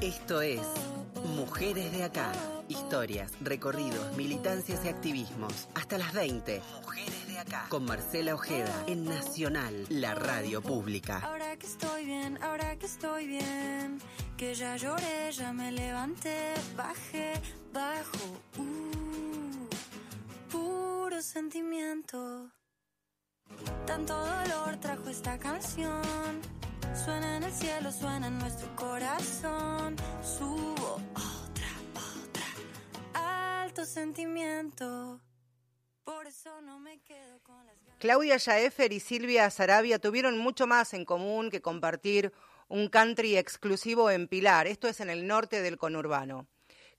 Esto es Mujeres de Acá. Historias, recorridos, militancias y activismos. Hasta las 20. Mujeres de Acá. Con Marcela Ojeda en Nacional, la radio pública. Ahora que estoy bien, ahora que estoy bien. Que ya lloré, ya me levanté, bajé, bajo. Uh, puro sentimiento. Tanto dolor trajo esta canción. Suena en el cielo, suena en nuestro corazón. Subo otra, otra. Alto sentimiento. Por eso no me quedo con las ganas. Claudia Yaefer y Silvia Sarabia tuvieron mucho más en común que compartir un country exclusivo en Pilar. Esto es en el norte del conurbano.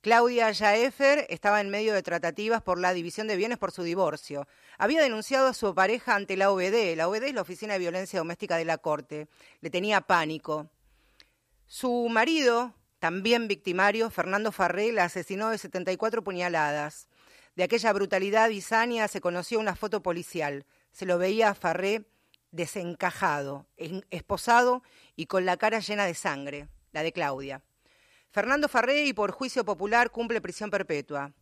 Claudia Yaefer estaba en medio de tratativas por la división de bienes por su divorcio. Había denunciado a su pareja ante la OBD. La OBD es la Oficina de Violencia Doméstica de la Corte. Le tenía pánico. Su marido, también victimario, Fernando Farré, la asesinó de 74 puñaladas. De aquella brutalidad y saña se conoció una foto policial. Se lo veía a Farré desencajado, en- esposado y con la cara llena de sangre, la de Claudia. Fernando Farré y por juicio popular cumple prisión perpetua.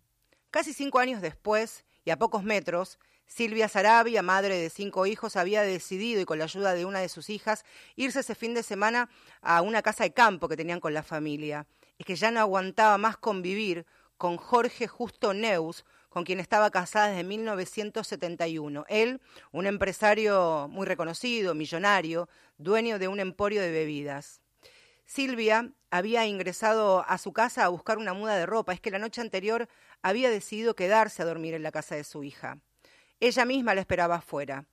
Casi cinco años después, y a pocos metros, Silvia Sarabia, madre de cinco hijos, había decidido, y con la ayuda de una de sus hijas, irse ese fin de semana a una casa de campo que tenían con la familia. Es que ya no aguantaba más convivir con Jorge Justo Neus, con quien estaba casada desde 1971. Él, un empresario muy reconocido, millonario, dueño de un emporio de bebidas. Silvia había ingresado a su casa a buscar una muda de ropa. Es que la noche anterior había decidido quedarse a dormir en la casa de su hija. Ella misma la esperaba afuera.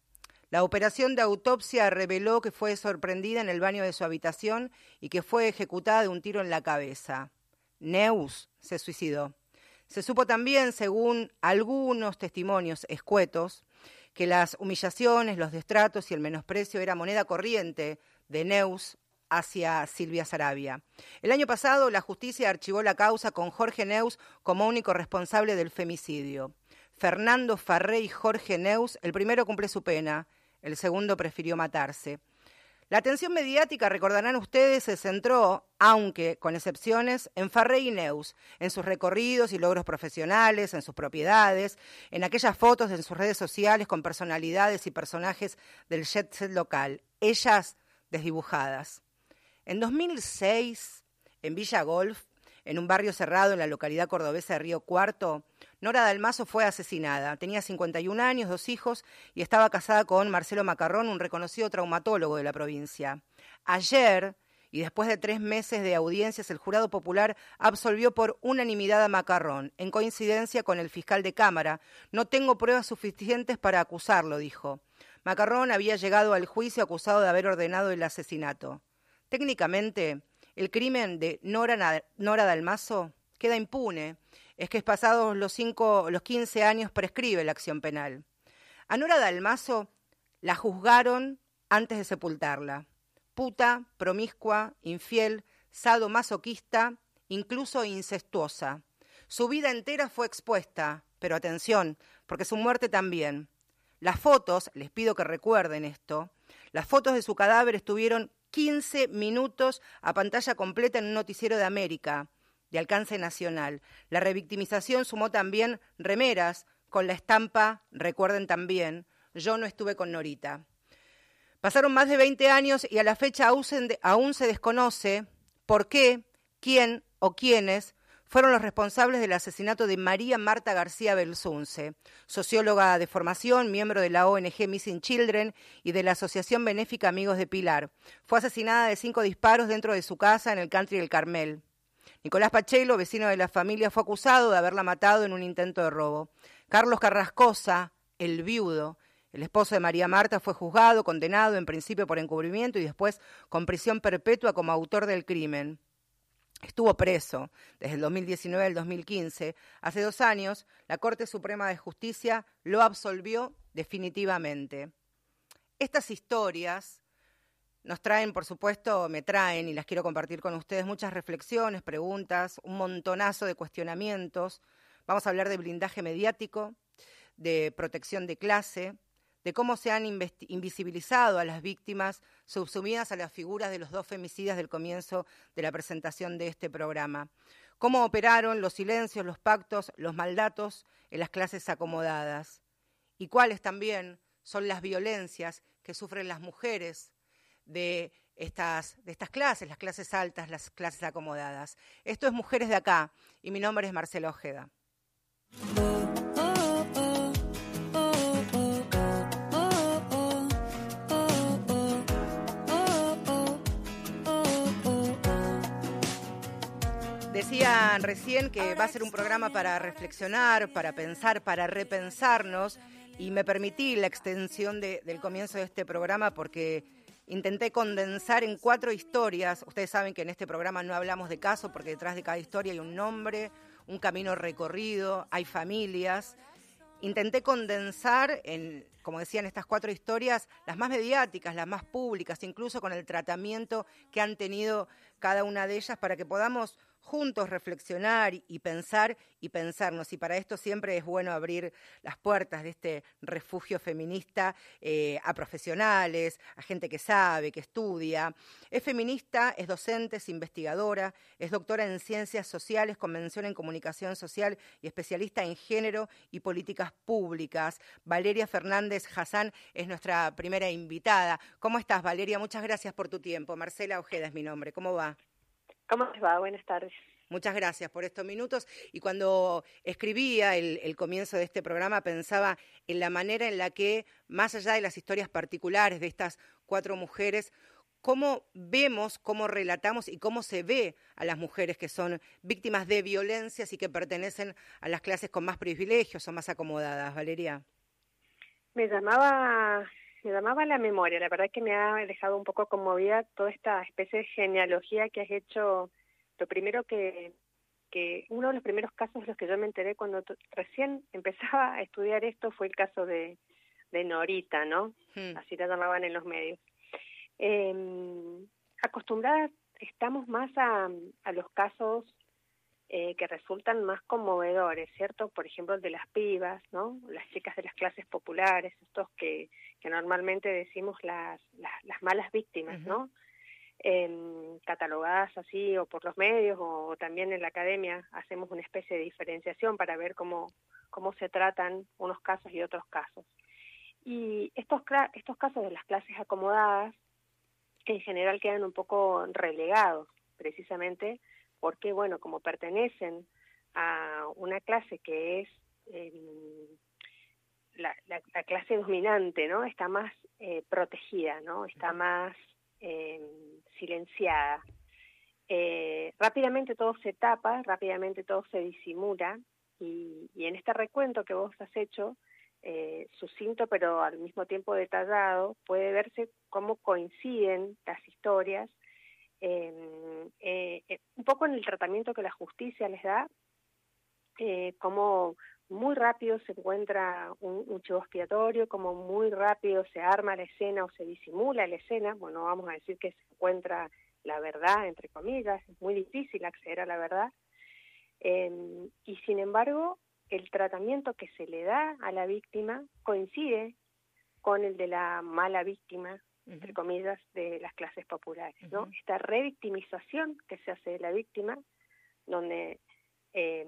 La operación de autopsia reveló que fue sorprendida en el baño de su habitación y que fue ejecutada de un tiro en la cabeza. Neus se suicidó. Se supo también, según algunos testimonios escuetos, que las humillaciones, los destratos y el menosprecio era moneda corriente de Neus hacia Silvia Sarabia. El año pasado la justicia archivó la causa con Jorge Neus como único responsable del femicidio. Fernando Farré y Jorge Neus, el primero cumple su pena, el segundo prefirió matarse. La atención mediática, recordarán ustedes, se centró, aunque con excepciones, en Farré y Neus, en sus recorridos y logros profesionales, en sus propiedades, en aquellas fotos en sus redes sociales con personalidades y personajes del jet set local, ellas desdibujadas. En 2006, en Villa Golf, en un barrio cerrado en la localidad cordobesa de Río Cuarto, Nora Dalmazo fue asesinada. Tenía 51 años, dos hijos y estaba casada con Marcelo Macarrón, un reconocido traumatólogo de la provincia. Ayer, y después de tres meses de audiencias, el jurado popular absolvió por unanimidad a Macarrón, en coincidencia con el fiscal de Cámara. No tengo pruebas suficientes para acusarlo, dijo. Macarrón había llegado al juicio acusado de haber ordenado el asesinato. Técnicamente, el crimen de Nora, Nora Dalmazo queda impune. Es que pasados los, cinco, los 15 años prescribe la acción penal. A Nora Dalmazo la juzgaron antes de sepultarla. Puta, promiscua, infiel, sadomasoquista, incluso incestuosa. Su vida entera fue expuesta, pero atención, porque su muerte también. Las fotos, les pido que recuerden esto, las fotos de su cadáver estuvieron 15 minutos a pantalla completa en un noticiero de América, de alcance nacional. La revictimización sumó también remeras con la estampa, recuerden también, yo no estuve con Norita. Pasaron más de 20 años y a la fecha aún se, desconoce por qué, quién o quiénes fueron los responsables del asesinato de María Marta García Belsunce, socióloga de formación, miembro de la ONG Missing Children y de la Asociación Benéfica Amigos de Pilar. Fue asesinada de cinco disparos dentro de su casa en el country del Carmel. Nicolás Pachelo, vecino de la familia, fue acusado de haberla matado en un intento de robo. Carlos Carrascosa, el viudo, el esposo de María Marta, fue juzgado, condenado en principio por encubrimiento y después con prisión perpetua como autor del crimen. Estuvo preso desde el 2019 al 2015. Hace dos años, la Corte Suprema de Justicia lo absolvió definitivamente. Estas historias nos traen, por supuesto, me traen y las quiero compartir con ustedes muchas reflexiones, preguntas, un montonazo de cuestionamientos. Vamos a hablar de blindaje mediático, de protección de clase, de cómo se han invisibilizado a las víctimas subsumidas a las figuras de los dos femicidas del comienzo de la presentación de este programa. Cómo operaron los silencios, los pactos, los maldatos en las clases acomodadas. Y cuáles también son las violencias que sufren las mujeres de estas, de estas clases, las clases altas, las clases acomodadas. Esto es Mujeres de Acá y mi nombre es Marcela Ojeda. Decían recién que va a ser un programa para reflexionar, para pensar, para repensarnos y me permití la extensión del comienzo de este programa porque intenté condensar en cuatro historias. Ustedes saben que en este programa no hablamos de caso porque detrás de cada historia hay un nombre, un camino recorrido, hay familias. Intenté condensar en, como decían estas cuatro historias, las más mediáticas, las más públicas, incluso con el tratamiento que han tenido cada una de ellas para que podamos juntos reflexionar y pensar y pensarnos. Y para esto siempre es bueno abrir las puertas de este refugio feminista eh, a profesionales, a gente que sabe, que estudia. Es feminista, es docente, es investigadora, es doctora en ciencias sociales con mención en comunicación social y especialista en género y políticas públicas. Valeria Fernández Hassan es nuestra primera invitada. ¿Cómo estás, Valeria? Muchas gracias por tu tiempo. Marcela Ojeda es mi nombre. ¿Cómo va? ¿Cómo les va? Buenas tardes. Muchas gracias por estos minutos. Y cuando escribía el, comienzo de este programa, pensaba en la manera en la que, más allá de las historias particulares de estas cuatro mujeres, cómo vemos, cómo relatamos y cómo se ve a las mujeres que son víctimas de violencias y que pertenecen a las clases con más privilegios o más acomodadas. Valeria. Me llamaba me llamaba la memoria. La verdad es que me ha dejado un poco conmovida toda esta especie de genealogía que has hecho. Lo primero que, que uno de los primeros casos de los que yo me enteré cuando recién empezaba a estudiar esto fue el caso de, de Norita, ¿no? Hmm. Así la llamaban en los medios. Eh, acostumbradas estamos más a, a los casos eh, que resultan más conmovedores, ¿cierto? Por ejemplo, el de las pibas, ¿no? Las chicas de las clases populares, estos que, que normalmente decimos las, las, malas víctimas, ¿no? Catalogadas así o por los medios o también en la academia hacemos una especie de diferenciación para ver cómo, cómo se tratan unos casos y otros casos. Y estos, estos casos de las clases acomodadas en general quedan un poco relegados precisamente porque, bueno, como pertenecen a una clase que es em, la, clase dominante, ¿no? Está más eh, protegida, ¿no? Está más em, silenciada. Eh, rápidamente todo se tapa, rápidamente todo se disimula y, en este recuento que vos has hecho, eh, sucinto pero al mismo tiempo detallado, puede verse cómo coinciden las historias eh, eh, un poco en el tratamiento que la justicia les da, eh, como muy rápido se encuentra un, chivo expiatorio, como muy rápido se arma la escena o se disimula la escena, bueno, vamos a decir que se encuentra la verdad, entre comillas, es muy difícil acceder a la verdad, em, y sin embargo, el tratamiento que se le da a la víctima coincide con el de la mala víctima entre comillas, de las clases populares, ¿no? Esta revictimización que se hace de la víctima, donde eh,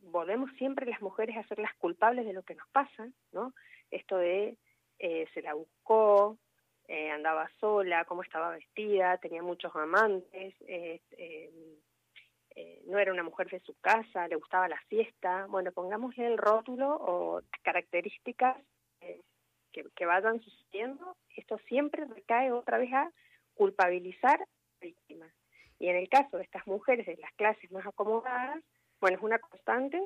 volvemos siempre las mujeres a ser las culpables de lo que nos pasa, ¿no? Esto de eh, se la buscó, eh, andaba sola, cómo estaba vestida, tenía muchos amantes, eh, no era una mujer de su casa, le gustaba la fiesta. Bueno, pongámosle el rótulo o características que, vayan sucediendo, esto siempre recae otra vez a culpabilizar a la víctima. Y en el caso de estas mujeres de las clases más acomodadas, bueno, es una constante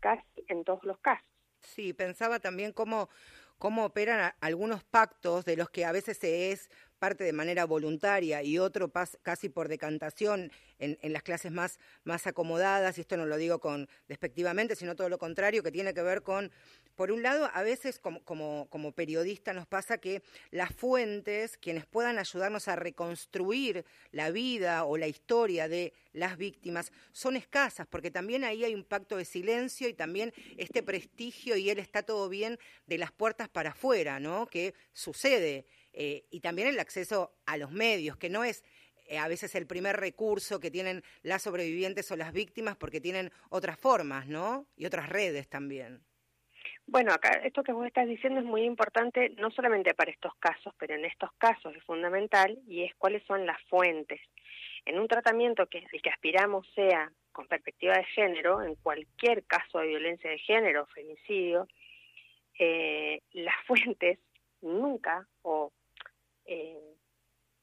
casi en todos los casos. Sí, pensaba también cómo, cómo operan algunos pactos de los que a veces se es parte de manera voluntaria y otro casi por decantación en, en, las clases más, más acomodadas, y esto no lo digo con despectivamente, sino todo lo contrario, que tiene que ver con por un lado, a veces como, como, nos pasa que las fuentes, quienes puedan ayudarnos a reconstruir la vida o la historia de las víctimas, son escasas, porque también ahí hay un pacto de silencio y también este prestigio y él está todo bien de las puertas para afuera, ¿no? Que sucede. Eh, y también el acceso a los medios, que no es eh, a veces el primer recurso que tienen las sobrevivientes o las víctimas porque tienen otras formas, ¿no? Y otras redes también. Bueno, acá esto que vos estás diciendo es muy importante, no solamente para estos casos, pero en estos casos es fundamental y es cuáles son las fuentes. En un tratamiento que el que aspiramos sea con perspectiva de género, en cualquier caso de violencia de género o femicidio, eh, las fuentes nunca, o eh,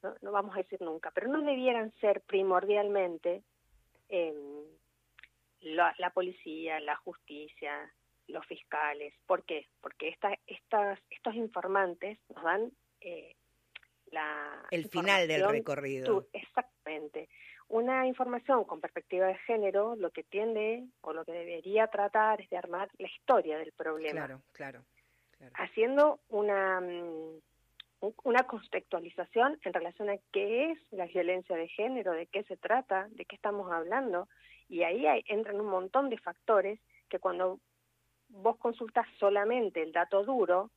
no, vamos a decir nunca, pero no debieran ser primordialmente la, la, policía, la justicia, los fiscales. ¿Por qué? Porque esta, estas, estos informantes nos dan eh, la... El final del recorrido. exactamente. Una información con perspectiva de género lo que tiende o lo que debería tratar es de armar la historia del problema. Claro, claro. Haciendo una, mm, una contextualización en relación a qué es la violencia de género, de qué se trata, de qué estamos hablando. Y ahí hay, entran un montón de factores que cuando vos consultas solamente el dato duro,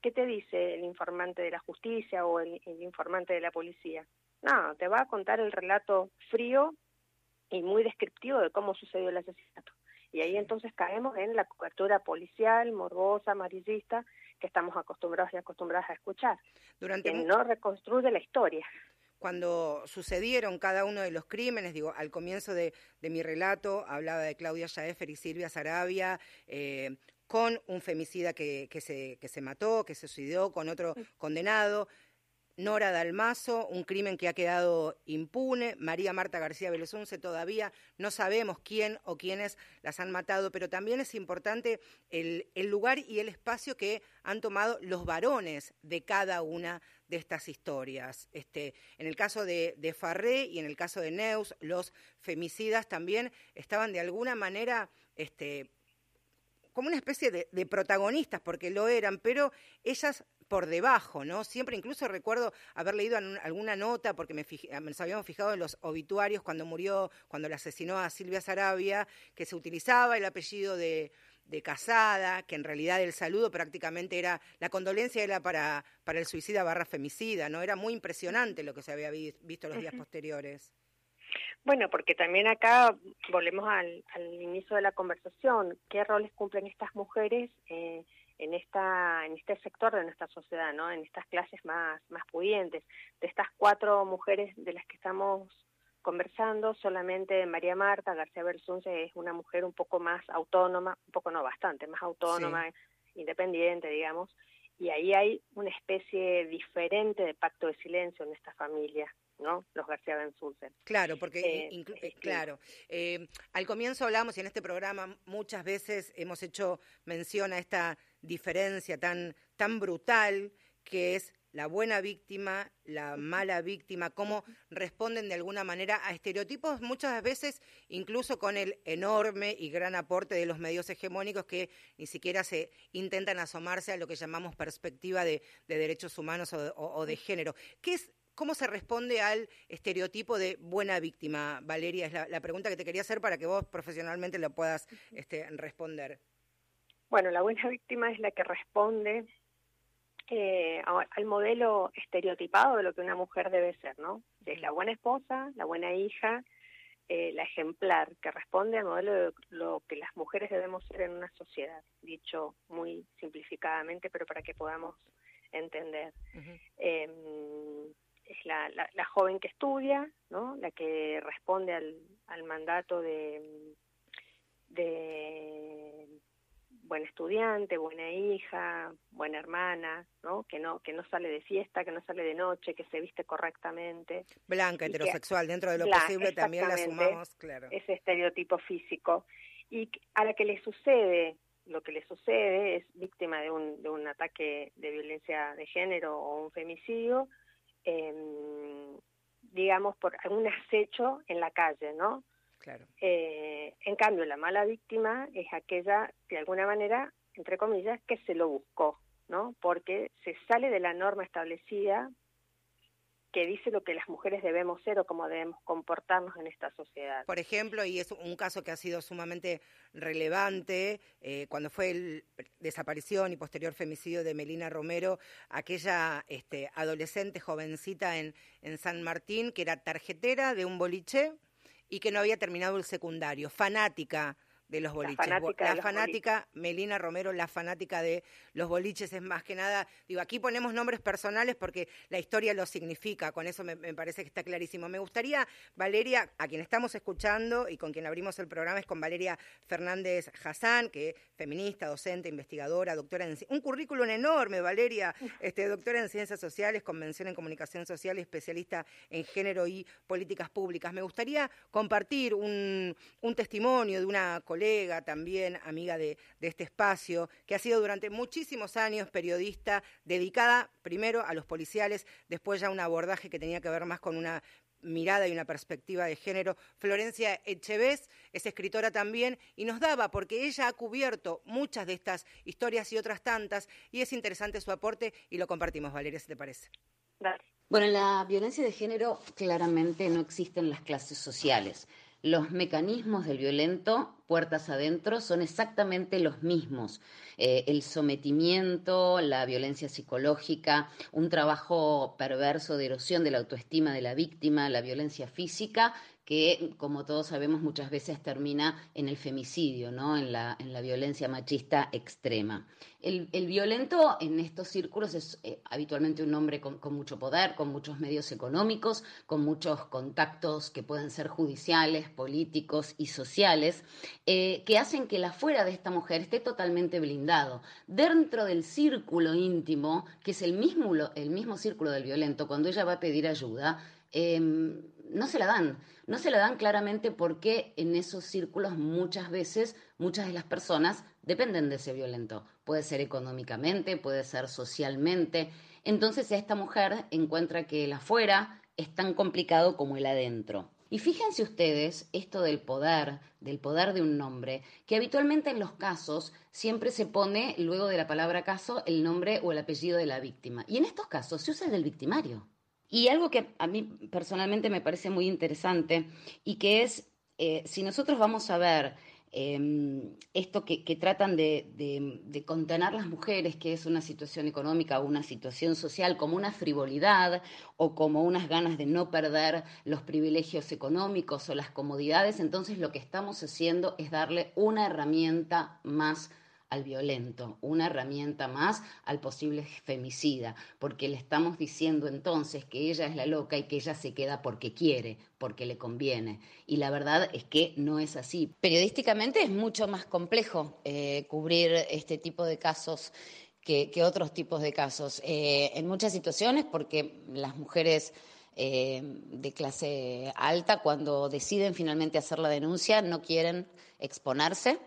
¿qué te dice el informante de la justicia o el, informante de la policía? No, te va a contar el relato frío y muy descriptivo de cómo sucedió el asesinato. Y ahí entonces caemos en la cobertura policial, morbosa, amarillista, que estamos acostumbrados y acostumbradas a escuchar, Durante que no reconstruye la historia cuando sucedieron cada uno de los crímenes, digo, al comienzo de, mi relato hablaba de Claudia Yaefer y Silvia Sarabia, eh, con un femicida que, se, que se mató, que se suicidó, con otro condenado. Nora Dalmazo, un crimen que ha quedado impune, María Marta García Belezunce todavía no sabemos quién o quiénes las han matado, pero también es importante el, lugar y el espacio que han tomado los varones de cada una de estas historias. Este, en el caso de, Farré y en el caso de Neus, los femicidas también estaban de alguna manera este, como una especie de, de, protagonistas, porque lo eran, pero ellas por debajo, ¿no? Siempre incluso recuerdo haber leído alguna nota, porque me nos habíamos fijado en los obituarios cuando murió, cuando le asesinó a Silvia Sarabia, que se utilizaba el apellido de, Casada, que en realidad el saludo prácticamente era, la condolencia era para, para el suicida barra femicida, ¿no? Era muy impresionante lo que se había visto los días posteriores. Bueno, porque también acá volvemos al, inicio de la conversación, ¿qué roles cumplen estas mujeres? Eh, en esta en este sector de nuestra sociedad, ¿no? En estas clases más más pudientes. De estas cuatro mujeres de las que estamos conversando, solamente María Marta García Bersunce es una mujer un poco más autónoma, un poco no bastante, más autónoma, independiente, digamos, y ahí hay una especie diferente de pacto de silencio en esta familia. ¿no? Los García Benzulce. Claro, porque, eh, eh, claro, eh, al comienzo hablamos y en este programa muchas veces hemos hecho mención a esta diferencia tan, tan brutal que es la buena víctima, la mala víctima, cómo responden de alguna manera a estereotipos, muchas veces incluso con el enorme y gran aporte de los medios hegemónicos que ni siquiera se intentan asomarse a lo que llamamos perspectiva de, derechos humanos o de, género. ¿Qué es, ¿Cómo se responde al estereotipo de buena víctima, Valeria? Es la, pregunta que te quería hacer para que vos profesionalmente lo puedas este, responder. Bueno, la buena víctima es la que responde eh, al modelo estereotipado de lo que una mujer debe ser, ¿no? Es la buena esposa, la buena hija, eh, la ejemplar, que responde al modelo de lo que las mujeres debemos ser en una sociedad, dicho muy simplificadamente, pero para que podamos entender. Em, es la, la, joven que estudia, ¿no? La que responde al, al mandato de, de buen estudiante, buena hija, buena hermana, ¿no? Que no que no sale de fiesta, que no sale de noche, que se viste correctamente. Blanca, heterosexual, dentro de lo posible también la sumamos, claro. Ese estereotipo físico y a la que le sucede lo que le sucede es víctima de un, de un ataque de violencia de género o un femicidio, eh, digamos, por algún acecho en la calle, ¿no? Claro. Eh, en cambio, la mala víctima es aquella, de alguna manera, entre comillas, que se lo buscó, ¿no? Porque se sale de la norma establecida que dice lo que las mujeres debemos ser o cómo debemos comportarnos en esta sociedad. Por ejemplo, y es un caso que ha sido sumamente relevante, eh, cuando fue el desaparición y posterior femicidio de Melina Romero, aquella este, adolescente jovencita en, en San Martín, que era tarjetera de un boliche y que no había terminado el secundario, fanática de los boliches. La fanática, Melina Romero, la fanática de los boliches, es más que nada, digo, aquí ponemos nombres personales porque la historia lo significa, con eso me, parece que está clarísimo. Me gustaría, Valeria, a quien estamos escuchando y con quien abrimos el programa es con Valeria Fernández Hassan, que es feminista, docente, investigadora, doctora en un currículum enorme, Valeria, este, doctora en ciencias sociales, convención en comunicación social y especialista en género y políticas públicas. Me gustaría compartir un, un testimonio de una colega colega, también amiga de, este espacio, que ha sido durante muchísimos años periodista dedicada primero a los policiales, después ya un abordaje que tenía que ver más con una mirada y una perspectiva de género. Florencia Echevez es escritora también y nos daba, porque ella ha cubierto muchas de estas historias y otras tantas, y es interesante su aporte y lo compartimos, Valeria, si te parece. Bueno, la violencia de género claramente no existe en las clases sociales los mecanismos del violento, puertas adentro, son exactamente los mismos. Eh, el sometimiento, la violencia psicológica, un trabajo perverso de erosión de la autoestima de la víctima, la violencia física que, como todos sabemos, muchas veces termina en el femicidio, ¿no? en, la, en la violencia machista extrema. El, violento en estos círculos es eh, habitualmente un hombre con, mucho poder, con muchos medios económicos, con muchos contactos que pueden ser judiciales, políticos y sociales, eh, que hacen que la fuera de esta mujer esté totalmente blindado. Dentro del círculo íntimo, que es el mismo, el mismo círculo del violento, cuando ella va a pedir ayuda, em, no se la dan. No se la dan claramente porque en esos círculos muchas veces muchas de las personas dependen de ese violento. Puede ser económicamente, puede ser socialmente. Entonces esta mujer encuentra que el afuera es tan complicado como el adentro. Y fíjense ustedes esto del poder, del poder de un nombre, que habitualmente en los casos siempre se pone luego de la palabra caso el nombre o el apellido de la víctima. Y en estos casos se usa el del victimario. Y algo que a mí personalmente me parece muy interesante y que es, eh, si nosotros vamos a ver em, esto que, tratan de, de, contener las mujeres, que es una situación económica o una situación social, como una frivolidad o como unas ganas de no perder los privilegios económicos o las comodidades, entonces lo que estamos haciendo es darle una herramienta más al violento, una herramienta más al posible femicida, porque le estamos diciendo entonces que ella es la loca y que ella se queda porque quiere, porque le conviene. Y la verdad es que no es así. Periodísticamente es mucho más complejo eh, cubrir este tipo de casos. Que, otros tipos de casos. Eh, en muchas situaciones, porque las mujeres eh, de clase alta, cuando deciden finalmente hacer la denuncia, no quieren exponerse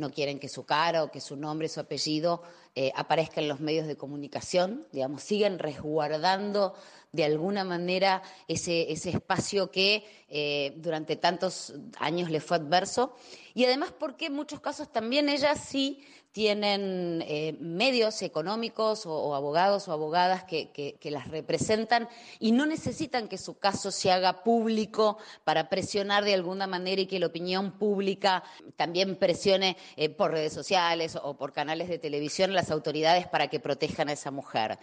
no quieren que su cara o que su nombre, su apellido eh, aparezca en los medios de comunicación, digamos, siguen resguardando de alguna manera ese, ese espacio que eh, durante tantos años le fue adverso. Y además porque en muchos casos también ellas sí tienen eh, medios económicos o, abogados o abogadas que, las representan y no necesitan que su caso se haga público para presionar de alguna manera y que la opinión pública también presione eh, por redes sociales o por canales de televisión las autoridades para que protejan a esa mujer.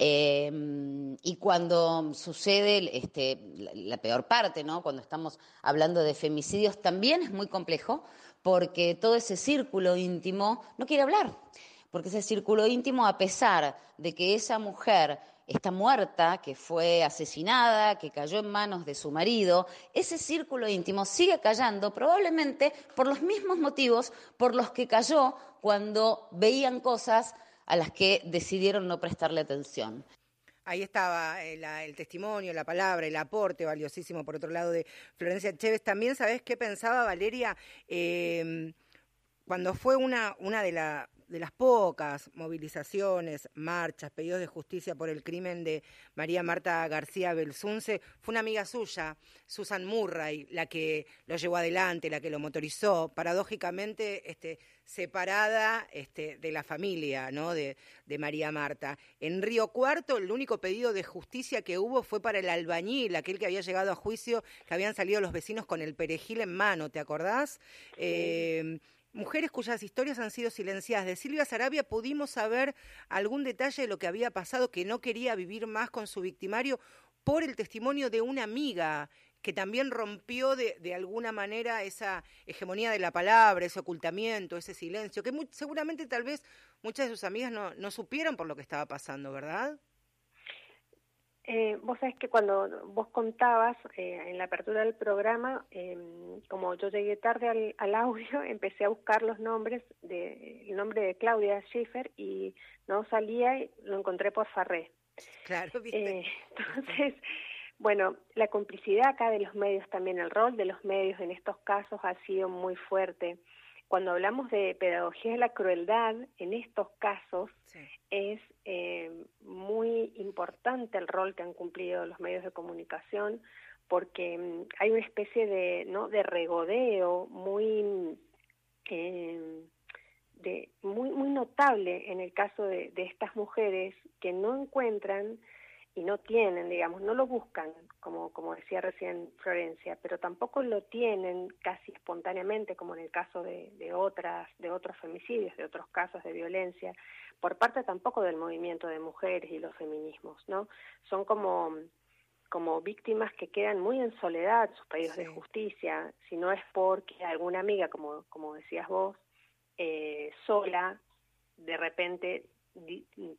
Em, y cuando sucede este, la, peor parte, ¿no? cuando estamos hablando de femicidios, también es muy complejo porque todo ese círculo íntimo no quiere hablar, porque ese círculo íntimo, a pesar de que esa mujer está muerta, que fue asesinada, que cayó en manos de su marido, ese círculo íntimo sigue callando probablemente por los mismos motivos por los que cayó cuando veían cosas a las que decidieron no prestarle atención. Ahí estaba eh, el, testimonio, la palabra, el aporte valiosísimo, por otro lado, de Florencia Chévez. También, ¿sabés qué pensaba Valeria? Em, cuando fue una, una de las de las pocas movilizaciones, marchas, pedidos de justicia por el crimen de María Marta García Belsunce, fue una amiga suya, Susan Murray, la que lo llevó adelante, la que lo motorizó, paradójicamente este, separada este, de la familia ¿no? de, de, María Marta. En Río Cuarto, el único pedido de justicia que hubo fue para el albañil, aquel que había llegado a juicio, que habían salido los vecinos con el perejil en mano, ¿te acordás? Eh, mujeres cuyas historias han sido silenciadas. De Silvia Sarabia pudimos saber algún detalle de lo que había pasado, que no quería vivir más con su victimario por el testimonio de una amiga que también rompió de, de, alguna manera esa hegemonía de la palabra, ese ocultamiento, ese silencio, que seguramente tal vez muchas de sus amigas no, no supieron por lo que estaba pasando, ¿verdad? Eh, vos sabés que cuando vos contabas eh, en la apertura del programa, eh, como yo llegué tarde al, al, audio, empecé a buscar los nombres, de, el nombre de Claudia Schiffer y no salía y lo encontré por Farré. Claro, ¿viste? Eh, entonces, bueno, la complicidad acá de los medios también, el rol de los medios en estos casos ha sido muy fuerte. Cuando hablamos de pedagogía de la crueldad, en estos casos sí. es eh, muy importante el rol que han cumplido los medios de comunicación porque um, hay una especie de no de regodeo muy eh, de muy muy notable en el caso de, de estas mujeres que no encuentran y no tienen, digamos, no lo buscan, como, como decía recién Florencia, pero tampoco lo tienen casi espontáneamente, como en el caso de, de otras, de otros femicidios, de otros casos de violencia, por parte tampoco del movimiento de mujeres y los feminismos, ¿no? Son como como víctimas que quedan muy en soledad sus pedidos sí. de justicia, si no es porque alguna amiga, como, como decías vos, eh, sola, de repente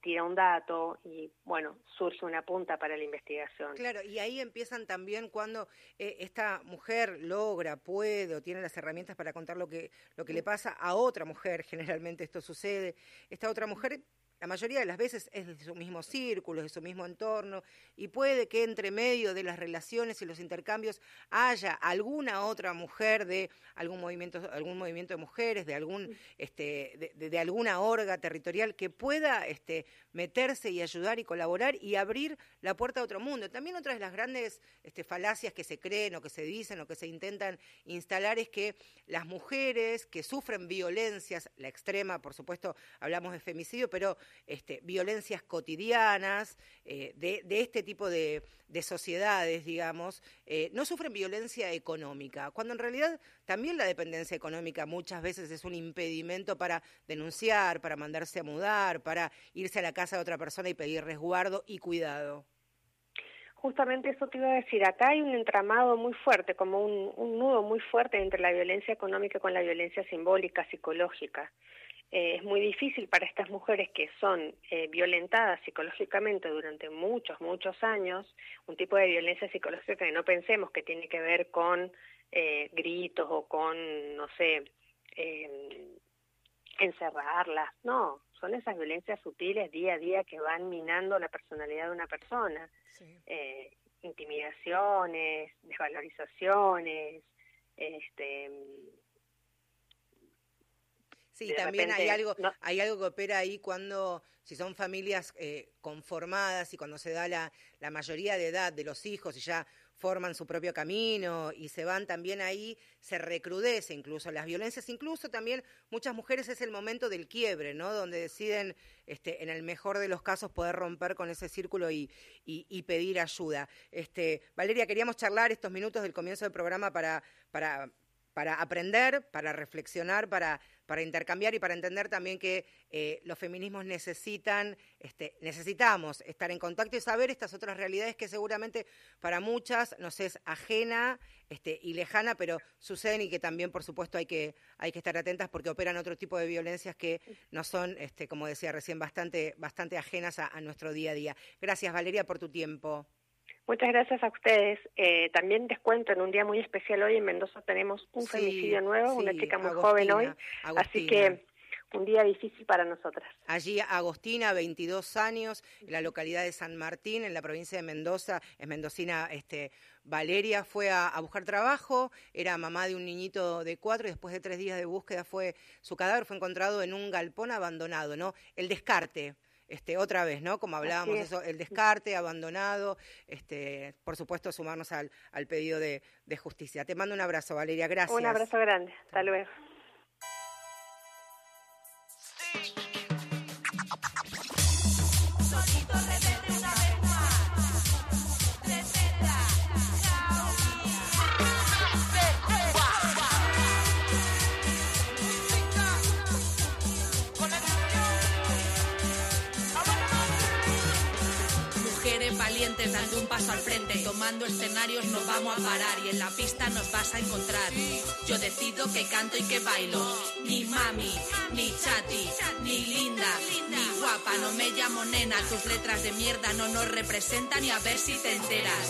tira un dato y bueno, surge una punta para la investigación. Claro, y ahí empiezan también cuando eh, esta mujer logra, puede o tiene las herramientas para contar lo que, lo que le pasa a otra mujer, generalmente esto sucede, esta otra mujer la mayoría de las veces es de su mismo círculo, de su mismo entorno, y puede que entre medio de las relaciones y los intercambios haya alguna otra mujer de algún movimiento, algún movimiento de mujeres, de algún, este, de, alguna orga territorial que pueda este, meterse y ayudar y colaborar y abrir la puerta a otro mundo. También otra de las grandes este, falacias que se creen o que se dicen o que se intentan instalar es que las mujeres que sufren violencias, la extrema, por supuesto, hablamos de femicidio, pero este, violencias cotidianas, eh, de, este tipo de, de sociedades, digamos, eh, no sufren violencia económica, cuando en realidad también la dependencia económica muchas veces es un impedimento para denunciar, para mandarse a mudar, para irse a la casa de otra persona y pedir resguardo y cuidado. Justamente eso te iba a decir, acá hay un entramado muy fuerte, como un, un nudo muy fuerte entre la violencia económica con la violencia simbólica, psicológica eh, es muy difícil para estas mujeres que son eh, violentadas psicológicamente durante muchos, muchos años, un tipo de violencia psicológica que no pensemos que tiene que ver con eh, gritos o con, no sé, eh, encerrarlas, no, son esas violencias sutiles día a día que van minando la personalidad de una persona, sí. eh, intimidaciones, desvalorizaciones, este Sí, también repente, hay algo, no. hay algo que opera ahí cuando, si son familias eh, conformadas y cuando se da la, la mayoría de edad de los hijos y ya forman su propio camino y se van también ahí, se recrudece incluso las violencias, incluso también muchas mujeres es el momento del quiebre, ¿no? Donde deciden, este, en el mejor de los casos, poder romper con ese círculo y, y, y pedir ayuda. Este, Valeria, queríamos charlar estos minutos del comienzo del programa para, para, para aprender, para reflexionar, para para intercambiar y para entender también que eh, los feminismos necesitan, este, necesitamos estar en contacto y saber estas otras realidades que seguramente para muchas nos es ajena este, y lejana, pero suceden y que también, por supuesto, hay que, hay que estar atentas porque operan otro tipo de violencias que no son, este, como decía recién, bastante, bastante ajenas a, a nuestro día a día. Gracias, Valeria, por tu tiempo. Muchas gracias a ustedes. Eh, también les cuento, en un día muy especial hoy en Mendoza tenemos un sí, femicidio nuevo, sí, una chica muy Agostina, joven hoy. Agostina. Así que un día difícil para nosotras. Allí Agostina, 22 años, en la localidad de San Martín, en la provincia de Mendoza, es mendocina, este, Valeria fue a, buscar trabajo, era mamá de un niñito de cuatro y después de tres días de búsqueda fue su cadáver fue encontrado en un galpón abandonado, ¿no? El descarte. Este, otra vez, ¿no? Como hablábamos, eso, el descarte, abandonado, este, por supuesto, sumarnos al, al pedido de, de justicia. Te mando un abrazo, Valeria, gracias. Un abrazo grande, hasta luego. Dando un paso al frente. Tomando escenarios nos vamos a parar y en la pista nos vas a encontrar. Yo decido que canto y que bailo. Ni mami, ni chati, ni linda, ni guapa. No me llamo nena. Tus letras de mierda no nos representan y a ver si te enteras.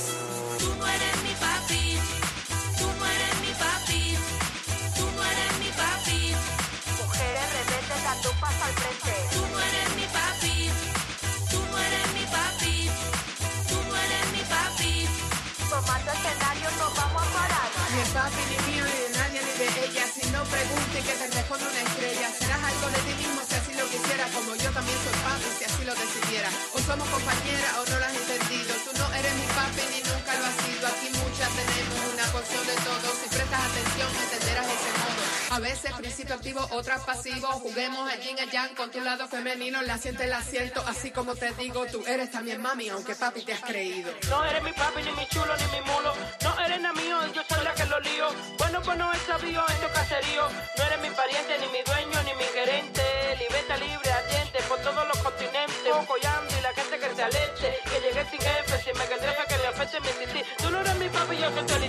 O somos compañeras o no lo has entendido. Tú no eres mi papi ni nunca lo has sido. Aquí muchas tenemos una porción de todo. Si prestas atención entenderás ese modo. A veces principio activo, otras pasivo. Juguemos al yin al yang con tu lado femenino. La siente el asiento, así como te digo. Tú eres también mami, aunque papi te has creído. No eres mi papi, ni mi chulo, ni mi mulo. No eres nada mío, yo soy la que lo lío. Bueno, pues no he sabido en tu caserío. No eres mi pariente, ni mi dueño, ni mi gerente. Libertad libre, ardiente por todos los continentes. Cocoyando y la gente que se aleche. Que llegué sin jefe, sin me que que le afecte mi tití. Tú no eres mi papi, yo soy tu mi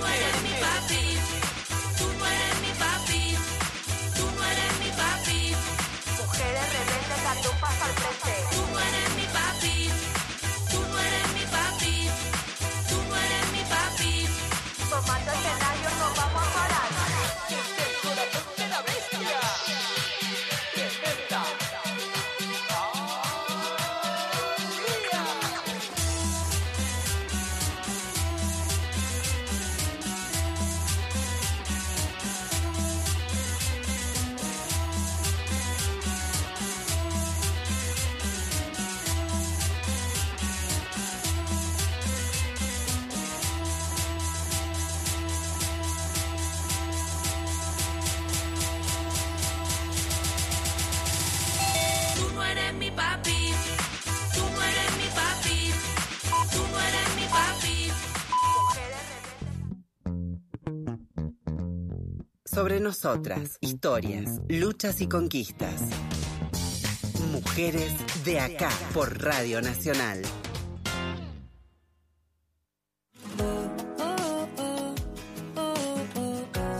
papi. Sobre nosotras, historias, luchas y conquistas. Mujeres de acá por Radio Nacional.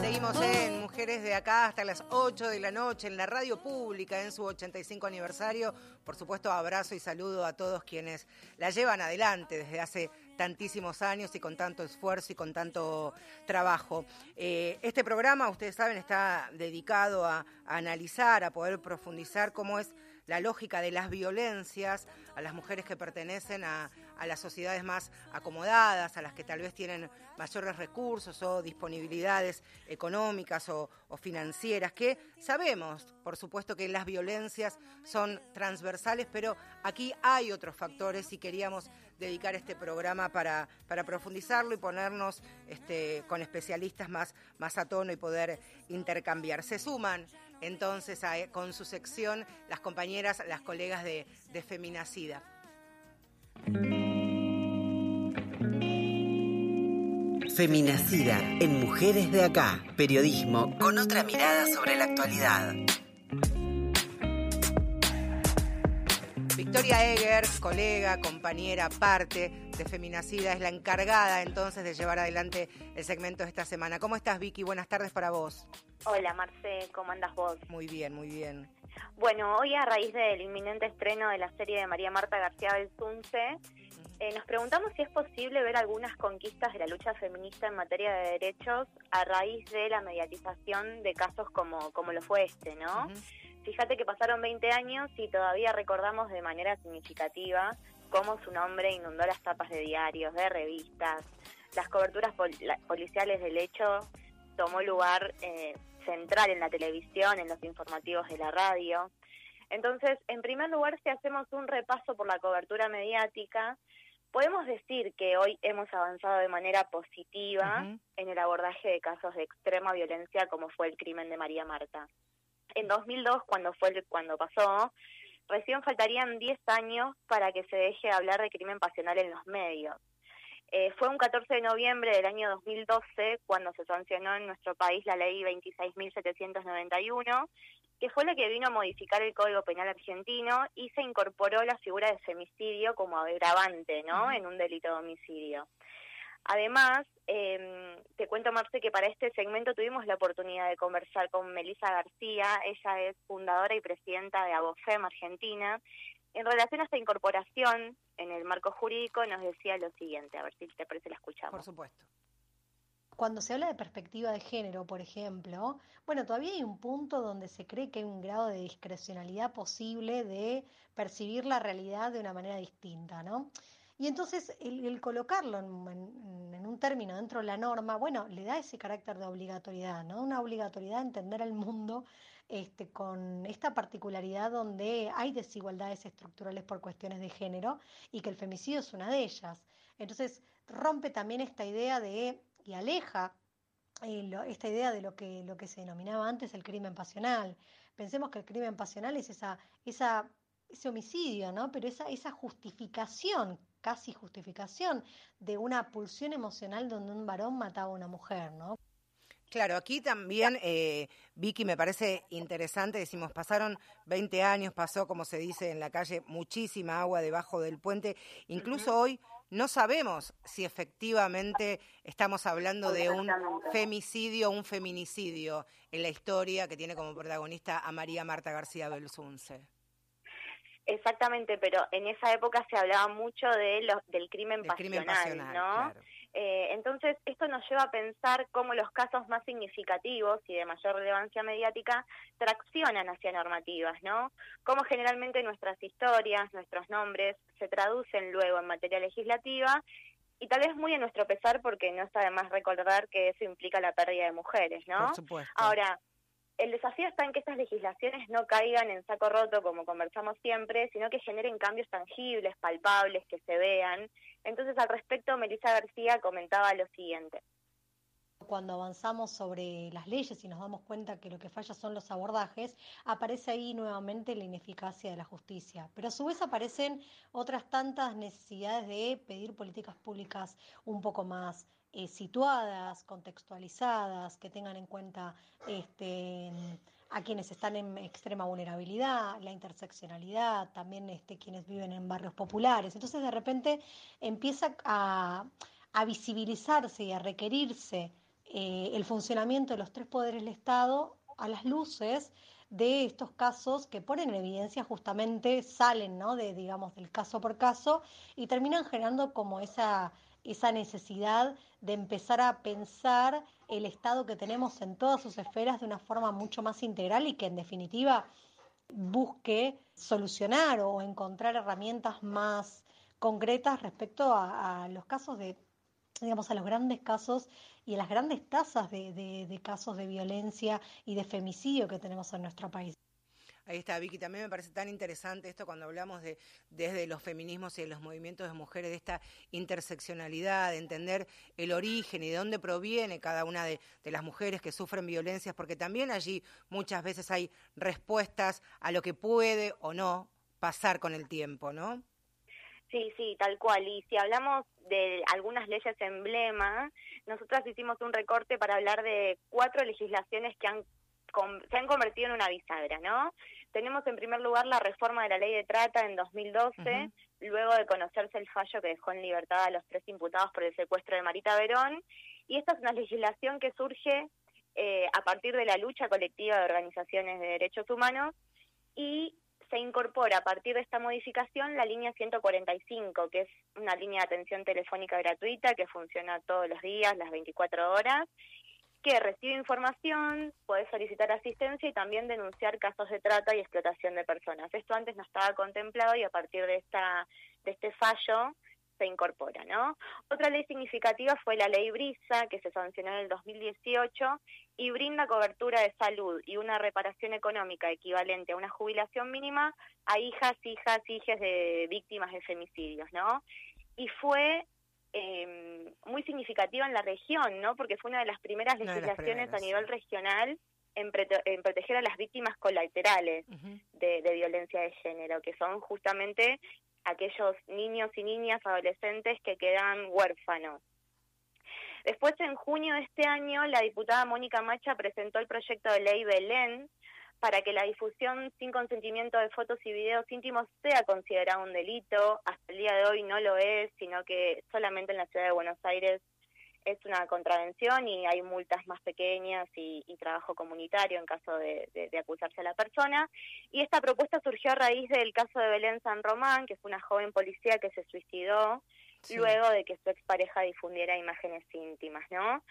Seguimos en Mujeres de acá hasta las 8 de la noche en la radio pública en su 85 aniversario. Por supuesto, abrazo y saludo a todos quienes la llevan adelante desde hace tantísimos años y con tanto esfuerzo y con tanto trabajo. Eh, este programa, ustedes saben, está dedicado a, analizar, a poder profundizar cómo es la lógica de las violencias a las mujeres que pertenecen a, las sociedades más acomodadas, a las que tal vez tienen mayores recursos o disponibilidades económicas o, financieras, que sabemos, por supuesto, que las violencias son transversales, pero aquí hay otros factores y queríamos dedicar este programa para, para profundizarlo y ponernos este, con especialistas más, más a tono y poder intercambiar. Se suman entonces con su sección las compañeras, las colegas de, de Feminacida. Feminacida en Mujeres de Acá, periodismo con otra mirada sobre la actualidad. Victoria Eger, colega, compañera, parte de Feminacida, es la encargada entonces de llevar adelante el segmento de esta semana. ¿Cómo estás, Vicky? Buenas tardes para vos. Hola, Marce, ¿cómo andas vos? Muy bien, muy bien. Bueno, hoy a raíz del inminente estreno de la serie de María Marta García Belsunce, eh, nos preguntamos si es posible ver algunas conquistas de la lucha feminista en materia de derechos a raíz de la mediatización de casos como, como lo fue este, ¿no? Fíjate que pasaron 20 años y todavía recordamos de manera significativa cómo su nombre inundó las tapas de diarios, de revistas, las coberturas pol- la- policiales del hecho tomó lugar eh, central en la televisión, en los informativos de la radio. Entonces, en primer lugar, si hacemos un repaso por la cobertura mediática, podemos decir que hoy hemos avanzado de manera positiva en el abordaje de casos de extrema violencia como fue el crimen de María Marta. En 2002, cuando fue el- cuando pasó, recién faltarían 10 años para que se deje de hablar de crimen pasional en los medios. Eh, fue un 14 de noviembre del año 2012 cuando se sancionó en nuestro país la ley 26.791, que fue la que vino a modificar el Código Penal argentino y se incorporó la figura de femicidio como agravante, ¿no? En un delito de homicidio. Además, eh, te cuento, Marce, que para este segmento tuvimos la oportunidad de conversar con Melissa García. Ella es fundadora y presidenta de Abofem Argentina. En relación a esta incorporación en el marco jurídico, nos decía lo siguiente. A ver si te parece, la escuchamos. Por supuesto. Cuando se habla de perspectiva de género, por ejemplo, bueno, todavía hay un punto donde se cree que hay un grado de discrecionalidad posible de percibir la realidad de una manera distinta, ¿no? Y entonces el, colocarlo en, un término dentro de la norma, bueno, le da ese carácter de obligatoriedad, ¿no? Una obligatoriedad de entender el mundo este, con esta particularidad donde hay desigualdades estructurales por cuestiones de género y que el femicidio es una de ellas. Entonces rompe también esta idea de y aleja eh, esta idea de lo que, lo que se denominaba antes el crimen pasional. Pensemos que el crimen pasional es esa, esa, ese homicidio, ¿no? Pero esa, esa justificación, casi justificación, de una pulsión emocional donde un varón mataba a una mujer, ¿no? Claro, aquí también, eh, Vicky, me parece interesante, decimos, pasaron 20 años, pasó, como se dice en la calle, muchísima agua debajo del puente. Incluso hoy no sabemos si efectivamente estamos hablando de un femicidio o un feminicidio en la historia que tiene como protagonista a María Marta García Belsunce. Exactamente, pero en esa época se hablaba mucho de los, del crimen pasional, crimen pasional, ¿no? claro. Eh, entonces, esto nos lleva a pensar cómo los casos más significativos y de mayor relevancia mediática traccionan hacia normativas, ¿no? Cómo generalmente nuestras historias, nuestros nombres se traducen luego en materia legislativa y tal vez muy a nuestro pesar porque no está de más recordar que eso implica la pérdida de mujeres, ¿no? Por supuesto. Ahora, el desafío está en que estas legislaciones no caigan en saco roto, como conversamos siempre, sino que generen cambios tangibles, palpables, que se vean. Entonces, al respecto, Melissa García comentaba lo siguiente. Cuando avanzamos sobre las leyes y nos damos cuenta que lo que falla son los abordajes, aparece ahí nuevamente la ineficacia de la justicia. Pero a su vez aparecen otras tantas necesidades de pedir políticas públicas un poco más eh, situadas, contextualizadas, que tengan en cuenta este, a quienes están en extrema vulnerabilidad, la interseccionalidad, también este, quienes viven en barrios populares. Entonces, de repente empieza a, visibilizarse y a requerirse eh, el funcionamiento de los tres poderes del Estado a las luces de estos casos que ponen en evidencia justamente, salen ¿no? de, digamos, del caso por caso y terminan generando como esa, esa necesidad de empezar a pensar el Estado que tenemos en todas sus esferas de una forma mucho más integral y que en definitiva busque solucionar o encontrar herramientas más concretas respecto a, los casos de digamos, a los grandes casos y a las grandes tasas de, de, de casos de violencia y de femicidio que tenemos en nuestro país. Ahí está, Vicky. También me parece tan interesante esto cuando hablamos de desde los feminismos y de los movimientos de mujeres, de esta interseccionalidad, de entender el origen y de dónde proviene cada una de, las mujeres que sufren violencias, porque también allí muchas veces hay respuestas a lo que puede o no pasar con el tiempo, ¿no? Sí, sí, tal cual. Y si hablamos de algunas leyes emblema, nosotras hicimos un recorte para hablar de cuatro legislaciones que han se han convertido en una bisagra, ¿no? Tenemos en primer lugar la reforma de la ley de trata en 2012, luego de conocerse el fallo que dejó en libertad a los tres imputados por el secuestro de Marita Verón, y esta es una legislación que surge eh, a partir de la lucha colectiva de organizaciones de derechos humanos y se incorpora a partir de esta modificación la línea 145, que es una línea de atención telefónica gratuita que funciona todos los días, las 24 horas, que recibe información, puede solicitar asistencia y también denunciar casos de trata y explotación de personas. Esto antes no estaba contemplado y a partir de esta de este fallo se incorpora, ¿no? Otra ley significativa fue la ley Brisa, que se sancionó en el 2018 y brinda cobertura de salud y una reparación económica equivalente a una jubilación mínima a hijas, hijas, hijas de víctimas de femicidios, ¿no? Y fue eh, muy significativa en la región, ¿no? Porque fue una de las primeras legislaciones a nivel regional en, en, proteger a las víctimas colaterales de, de, violencia de género, que son justamente aquellos niños y niñas adolescentes que quedan huérfanos. Después, en junio de este año, la diputada Mónica Macha presentó el proyecto de ley Belén para que la difusión sin consentimiento de fotos y videos íntimos sea considerado un delito. Hasta el día de hoy no lo es, sino que solamente en la ciudad de Buenos Aires es una contravención y hay multas más pequeñas y, trabajo comunitario en caso de, acusarse a la persona. Y esta propuesta surgió a raíz del caso de Belén San Román, que fue una joven policía que se suicidó luego de que su expareja difundiera imágenes íntimas, ¿no?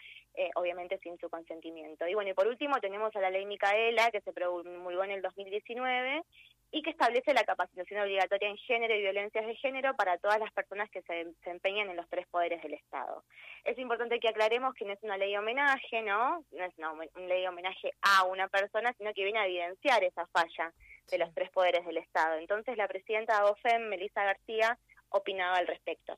Eh, obviamente sin su consentimiento. Y bueno, y por último tenemos a la ley Micaela, que se promulgó en el 2019 y que establece la capacitación obligatoria en género y violencias de género para todas las personas que se desempeñan en los tres poderes del Estado. Es importante que aclaremos que no es una ley de homenaje, ¿no? No es una, ley de homenaje a una persona, sino que viene a evidenciar esa falla de los tres poderes del Estado. Entonces, la presidenta de OFEM, Melissa García, opinaba al respecto.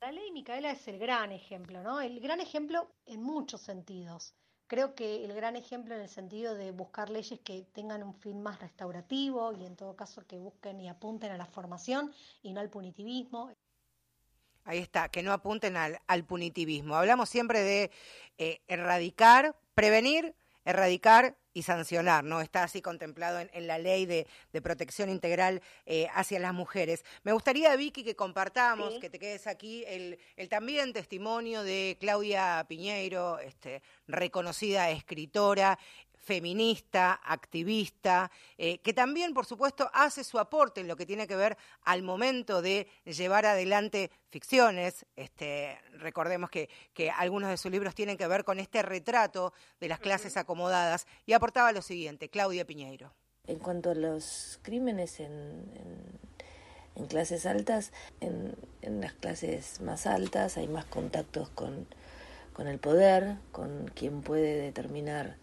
La ley Micaela es el gran ejemplo, ¿no? El gran ejemplo en muchos sentidos. Creo que el gran ejemplo en el sentido de buscar leyes que tengan un fin más restaurativo y en todo caso que busquen y apunten a la formación y no al punitivismo. Ahí está, que no apunten al, punitivismo. Hablamos siempre de eh, erradicar, prevenir, erradicar y sancionar, ¿no? Está así contemplado en, la ley de, protección integral eh, hacia las mujeres. Me gustaría, Vicky, que compartamos, que te quedes aquí, el, el, también testimonio de Claudia Piñeiro, este, reconocida escritora, feminista, activista, eh, que también, por supuesto, hace su aporte en lo que tiene que ver al momento de llevar adelante ficciones. Este, recordemos que, que algunos de sus libros tienen que ver con este retrato de las clases acomodadas y aportaba lo siguiente, Claudia Piñeiro. En cuanto a los crímenes en, en, clases altas, en, en, las clases más altas hay más contactos con, con el poder, con quien puede determinar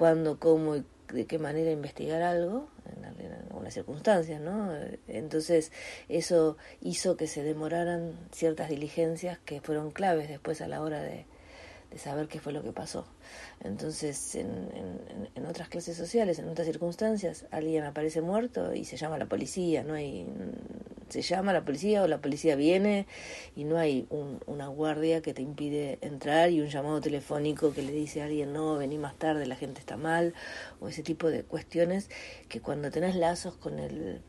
cuándo, cómo y de qué manera investigar algo, en, algunas circunstancias, ¿no? Entonces, eso hizo que se demoraran ciertas diligencias que fueron claves después a la hora de, de saber qué fue lo que pasó. Entonces, en, en, otras clases sociales, en otras circunstancias, alguien aparece muerto y se llama a la policía, no hay, se llama la policía o la policía viene y no hay una guardia que te impide entrar y un llamado telefónico que le dice a alguien, no, vení más tarde, la gente está mal, o ese tipo de cuestiones que cuando tenés lazos con el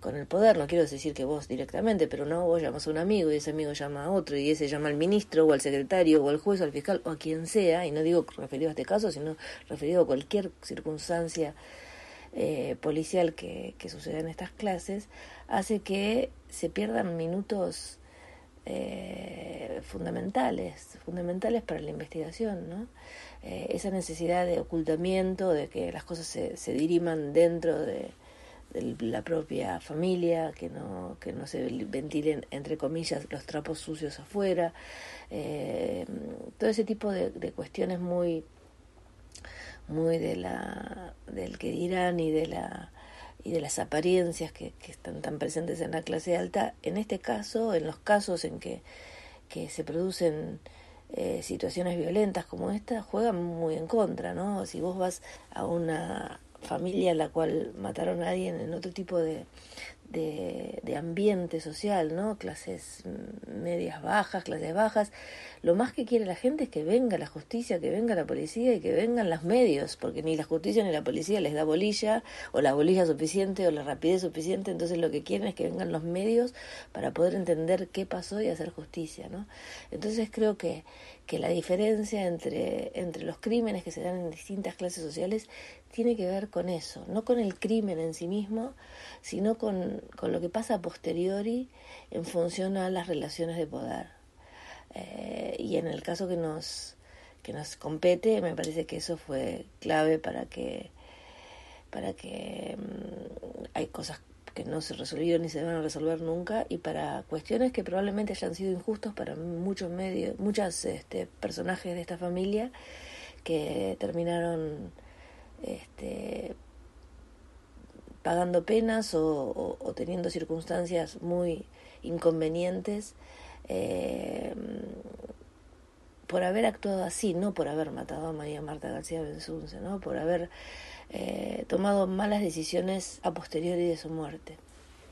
con el poder, no quiero decir que vos directamente, pero no, vos llamas a un amigo y ese amigo llama a otro y ese llama al ministro o al secretario o al juez o al fiscal o a quien sea, y no digo referido a este caso, sino referido a cualquier circunstancia eh, policial que, que suceda en estas clases, hace que se pierdan minutos eh, fundamentales, fundamentales para la investigación, ¿no? Eh, esa necesidad de ocultamiento, de que las cosas se, se diriman dentro de de la propia familia, que no, que no se ventilen, entre comillas, los trapos sucios afuera, eh, todo ese tipo de, cuestiones muy, muy de la, del que dirán y de la y de las apariencias que, que están tan presentes en la clase alta, en este caso, en los casos en que, que se producen eh, situaciones violentas como esta, juegan muy en contra, ¿no? Si vos vas a una familia en la cual mataron a alguien en otro tipo de, de, ambiente social, ¿no? Clases medias bajas, clases bajas. Lo más que quiere la gente es que venga la justicia, que venga la policía y que vengan los medios, porque ni la justicia ni la policía les da bolilla, o la bolilla suficiente, o la rapidez suficiente, entonces lo que quieren es que vengan los medios para poder entender qué pasó y hacer justicia, ¿no? Entonces creo que, que la diferencia entre, entre los crímenes que se dan en distintas clases sociales tiene que ver con eso, no con el crimen en sí mismo, sino con, con lo que pasa a posteriori en función a las relaciones de poder. Eh, y en el caso que nos, que nos compete, me parece que eso fue clave para que, para que mm, hay cosas que no se resolvieron ni se van a resolver nunca y para cuestiones que probablemente hayan sido injustos para muchos medios, muchas este, personajes de esta familia que terminaron este, pagando penas o, teniendo circunstancias muy inconvenientes eh, por haber actuado así, no por haber matado a María Marta García Benzunce, ¿no? por haber eh, tomado malas decisiones a posteriori de su muerte.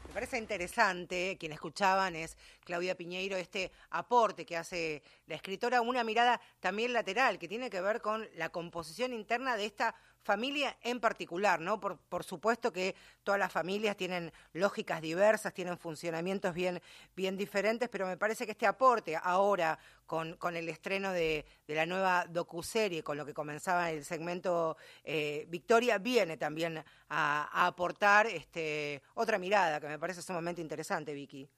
Me parece interesante, quien escuchaban es Claudia Piñeiro, este aporte que hace la escritora, una mirada también lateral que tiene que ver con la composición interna de esta familia en particular, ¿no? Por, por supuesto que todas las familias tienen lógicas diversas, tienen funcionamientos bien, bien diferentes, pero me parece que este aporte ahora con, con el estreno de, de, la nueva docuserie, con lo que comenzaba el segmento eh, Victoria, viene también a, a aportar este, otra mirada que me parece sumamente interesante, Vicky.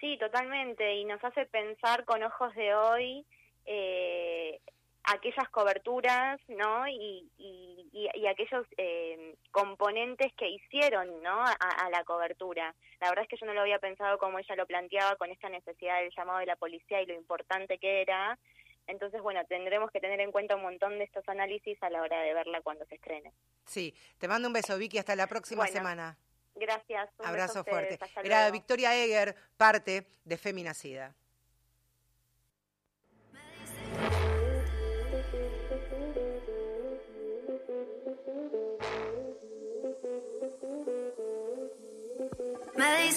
Sí, totalmente, y nos hace pensar con ojos de hoy eh, aquellas coberturas, ¿no? Y, y, y, aquellos eh, componentes que hicieron, ¿no? A, la cobertura. La verdad es que yo no lo había pensado como ella lo planteaba con esta necesidad del llamado de la policía y lo importante que era. Entonces, bueno, tendremos que tener en cuenta un montón de estos análisis a la hora de verla cuando se estrene. Sí, te mando un beso, Vicky, hasta la próxima semana. Gracias. Abrazo fuerte. Era Victoria Eger, parte de Feminacida.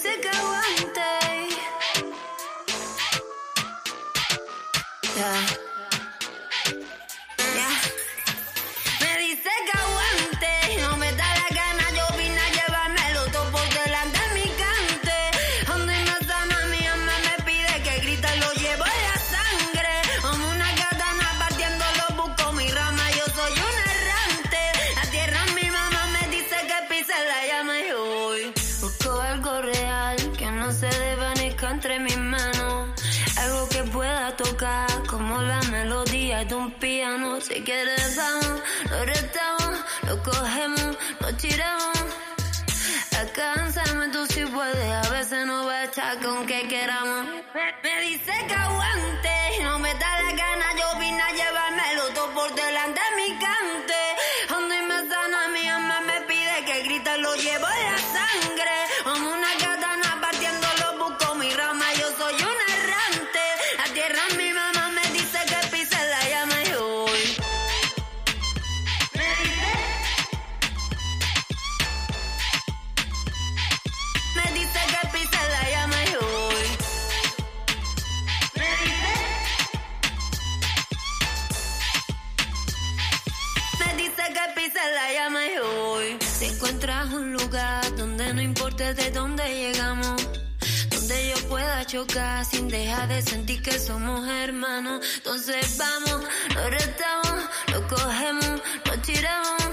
Me dice Si quieres vamos, lo retamos, lo cogemos, lo tiramos. Alcánzame tú si puedes, a veces no va a estar con que queramos. Me, dice que aguante, no me da la gana, yo vine a llevármelo todo por delante no importe de dónde llegamos. Donde yo pueda chocar sin dejar de sentir que somos hermanos. Entonces vamos, lo retamos, lo cogemos, lo tiramos.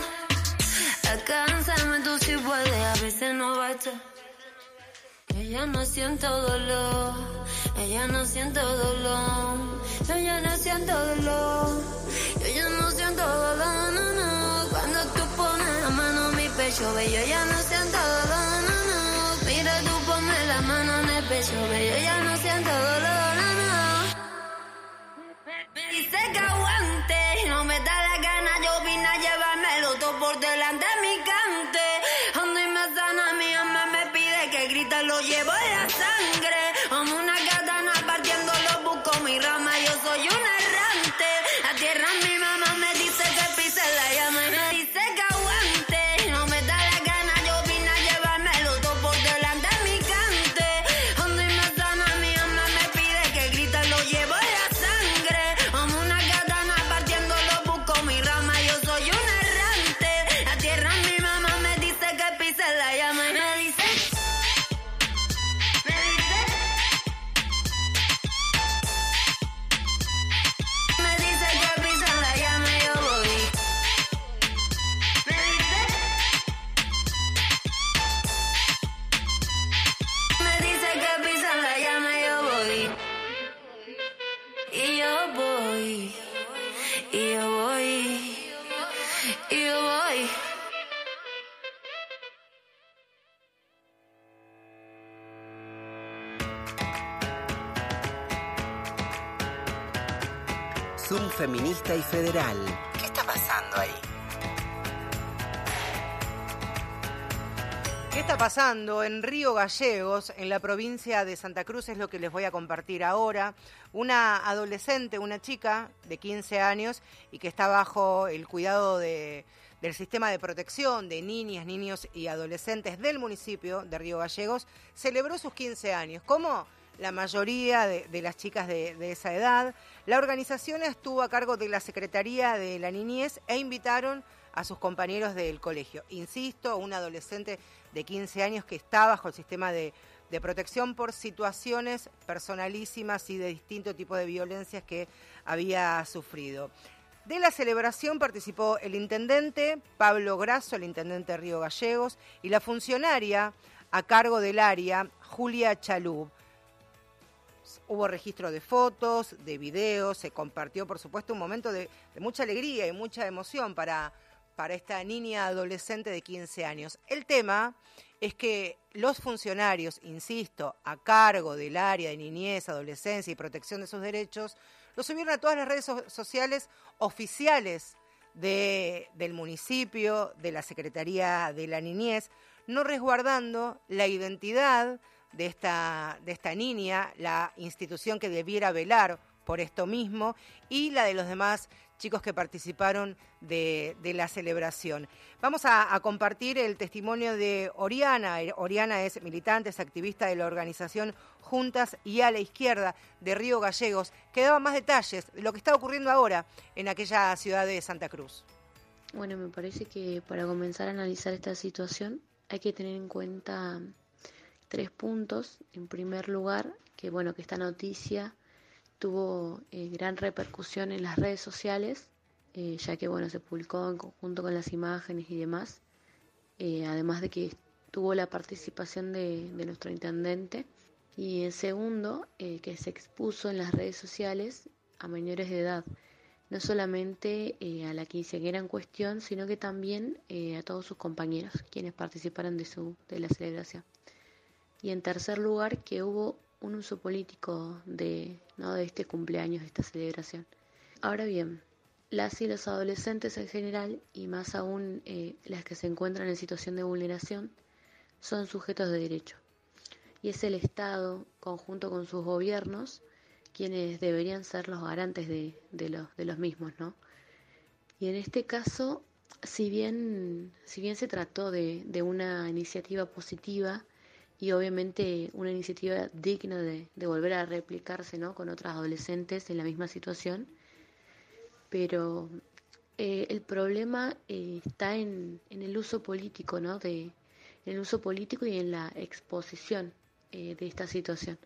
Alcánzame tú si puedes, a veces no basta. Ella no siento dolor, ella no siento dolor, yo ya no siento dolor, yo ya no siento dolor, no, no. Cuando tú pones la mano en mi pecho, ve, yo ya no siento dolor, yo ya no siento dolor, no, dice que aguante, no me da la gana, yo vine a llevármelo todo por delante ¿Qué está pasando ahí? ¿Qué está pasando en Río Gallegos, en la provincia de Santa Cruz? Es lo que les voy a compartir ahora. Una adolescente, una chica de 15 años y que está bajo el cuidado de, del sistema de protección de niñas, niños y adolescentes del municipio de Río Gallegos, celebró sus 15 años. ¿Cómo? La mayoría de, las chicas de, esa edad. La organización estuvo a cargo de la Secretaría de la Niñez e invitaron a sus compañeros del colegio. Insisto, un adolescente de 15 años que está bajo el sistema de, de protección por situaciones personalísimas y de distinto tipo de violencias que había sufrido. De la celebración participó el intendente Pablo Grasso, el intendente de Río Gallegos, y la funcionaria a cargo del área, Julia Chalub. Hubo registro de fotos, de videos, se compartió, por supuesto, un momento de, mucha alegría y mucha emoción para, para esta niña adolescente de 15 años. El tema es que los funcionarios, insisto, a cargo del área de niñez, adolescencia y protección de sus derechos, lo subieron a todas las redes sociales oficiales del municipio, de la Secretaría de la Niñez, no resguardando la identidad de esta, de esta niña, la institución que debiera velar por esto mismo y la de los demás chicos que participaron de, la celebración. Vamos a, compartir el testimonio de Oriana. Oriana es militante, es activista de la organización Juntas y a la Izquierda de Río Gallegos, que daba más detalles de lo que está ocurriendo ahora en aquella ciudad de Santa Cruz. Bueno, me parece que para comenzar a analizar esta situación hay que tener en cuenta tres puntos. En primer lugar, que bueno, que esta noticia tuvo eh, gran repercusión en las redes sociales, eh, ya que bueno, se publicó en conjunto con las imágenes y demás, eh, además de que tuvo la participación de, nuestro intendente. Y en segundo, que se expuso en las redes sociales a menores de edad, no solamente a la quinceañera en cuestión, sino que también a todos sus compañeros, quienes participaron de, su, de la celebración. Y en tercer lugar, que hubo un uso político de, ¿no? de este cumpleaños, de esta celebración. Ahora bien, las y los adolescentes en general, y más aún eh, las que se encuentran en situación de vulneración, son sujetos de derecho. Y es el Estado, conjunto con sus gobiernos, quienes deberían ser los garantes de, de, los, de los mismos, ¿no? Y en este caso, si bien, si bien se trató de, de una iniciativa positiva, y obviamente una iniciativa digna de, volver a replicarse ¿no? con otras adolescentes en la misma situación. Pero eh, el problema eh, está en, el uso político, ¿no? De, en el uso político y en la exposición eh, de esta situación.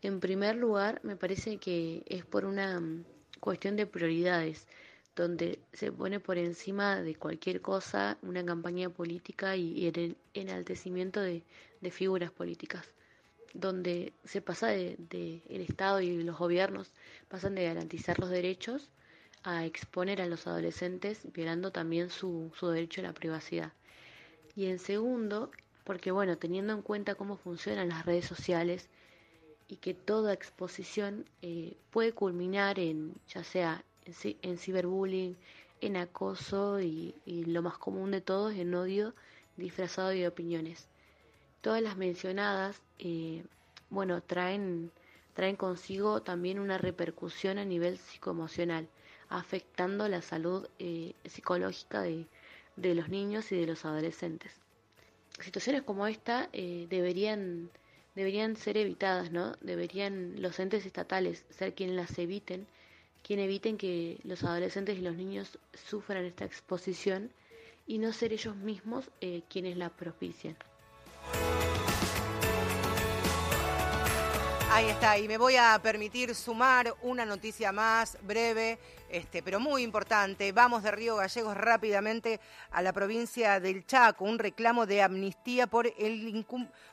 En primer lugar, me parece que es por una mm, cuestión de prioridades donde se pone por encima de cualquier cosa una campaña política y, el enaltecimiento de, figuras políticas, donde se pasa de, el Estado y los gobiernos pasan de garantizar los derechos a exponer a los adolescentes violando también su, derecho a la privacidad. Y en segundo, porque bueno, teniendo en cuenta cómo funcionan las redes sociales y que toda exposición eh, puede culminar en ya sea en, ciberbullying, en acoso y, lo más común de todo es en odio disfrazado de opiniones. Todas las mencionadas, eh, bueno, traen, traen consigo también una repercusión a nivel psicoemocional, afectando la salud eh, psicológica de, de, los niños y de los adolescentes. Situaciones como esta eh, deberían, deberían ser evitadas, ¿no? Deberían los entes estatales ser quienes las eviten quien eviten que los adolescentes y los niños sufran esta exposición y no ser ellos mismos eh, quienes la propician. Ahí está, y me voy a permitir sumar una noticia más breve, este, pero muy importante. Vamos de Río Gallegos rápidamente a la provincia del Chaco, un reclamo de amnistía por el,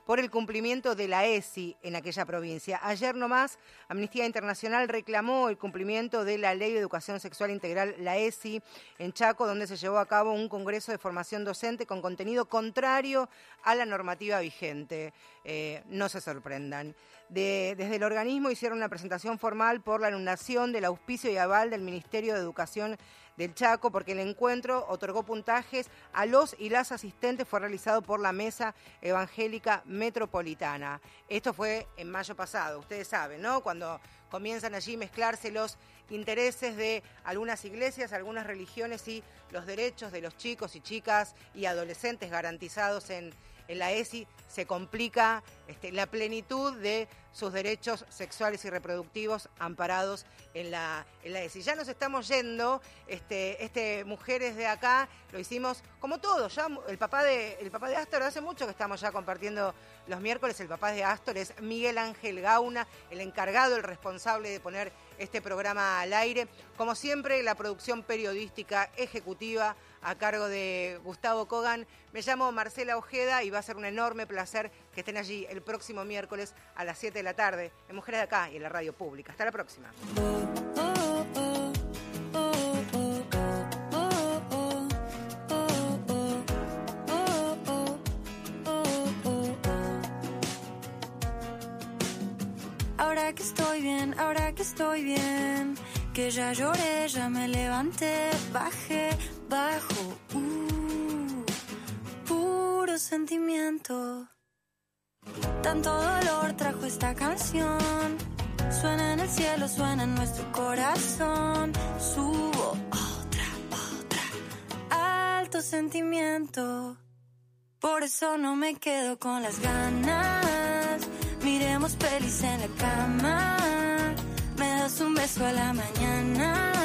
por el cumplimiento de la ESI en aquella provincia. Ayer nomás, Amnistía Internacional reclamó el cumplimiento de la Ley de Educación Sexual Integral, la ESI, en Chaco, donde se llevó a cabo un congreso de formación docente con contenido contrario a la normativa vigente. Eh, no se sorprendan desde el organismo hicieron una presentación formal por la anulación del auspicio y aval del Ministerio Ministerio de Educación del Chaco, porque el encuentro otorgó puntajes a los y las asistentes, fue realizado por la Mesa Evangélica Metropolitana. Esto fue en mayo pasado, ustedes saben, ¿no? Cuando comienzan allí mezclarse los intereses de algunas iglesias, algunas religiones y los derechos de los chicos y chicas y adolescentes garantizados en, en la ESI, se complica este, la plenitud de sus derechos sexuales y reproductivos amparados en la, en la ESI. Ya nos estamos yendo, este, este Mujeres de acá, lo hicimos como todos, ya el papá de, el papá de Astor, hace mucho que estamos ya compartiendo los miércoles, el papá de Astor es Miguel Ángel Gauna, el encargado, el responsable de poner este programa al aire. Como siempre, la producción periodística ejecutiva a cargo de Gustavo Kogan. Me llamo Marcela Ojeda y va a ser un enorme placer que estén allí el próximo miércoles a las 7 de la tarde en Mujeres de Acá y en la radio pública. Hasta la próxima. Ahora que estoy bien, ahora que estoy bien, que ya lloré, ya me levanté, bajé, bajo, uh, puro sentimiento. Tanto dolor trajo esta canción, suena en el cielo, suena en nuestro corazón, subo otra, otra, alto sentimiento. Por eso no me quedo con las ganas. Miremos pelis en la cama. Me das un beso a la mañana.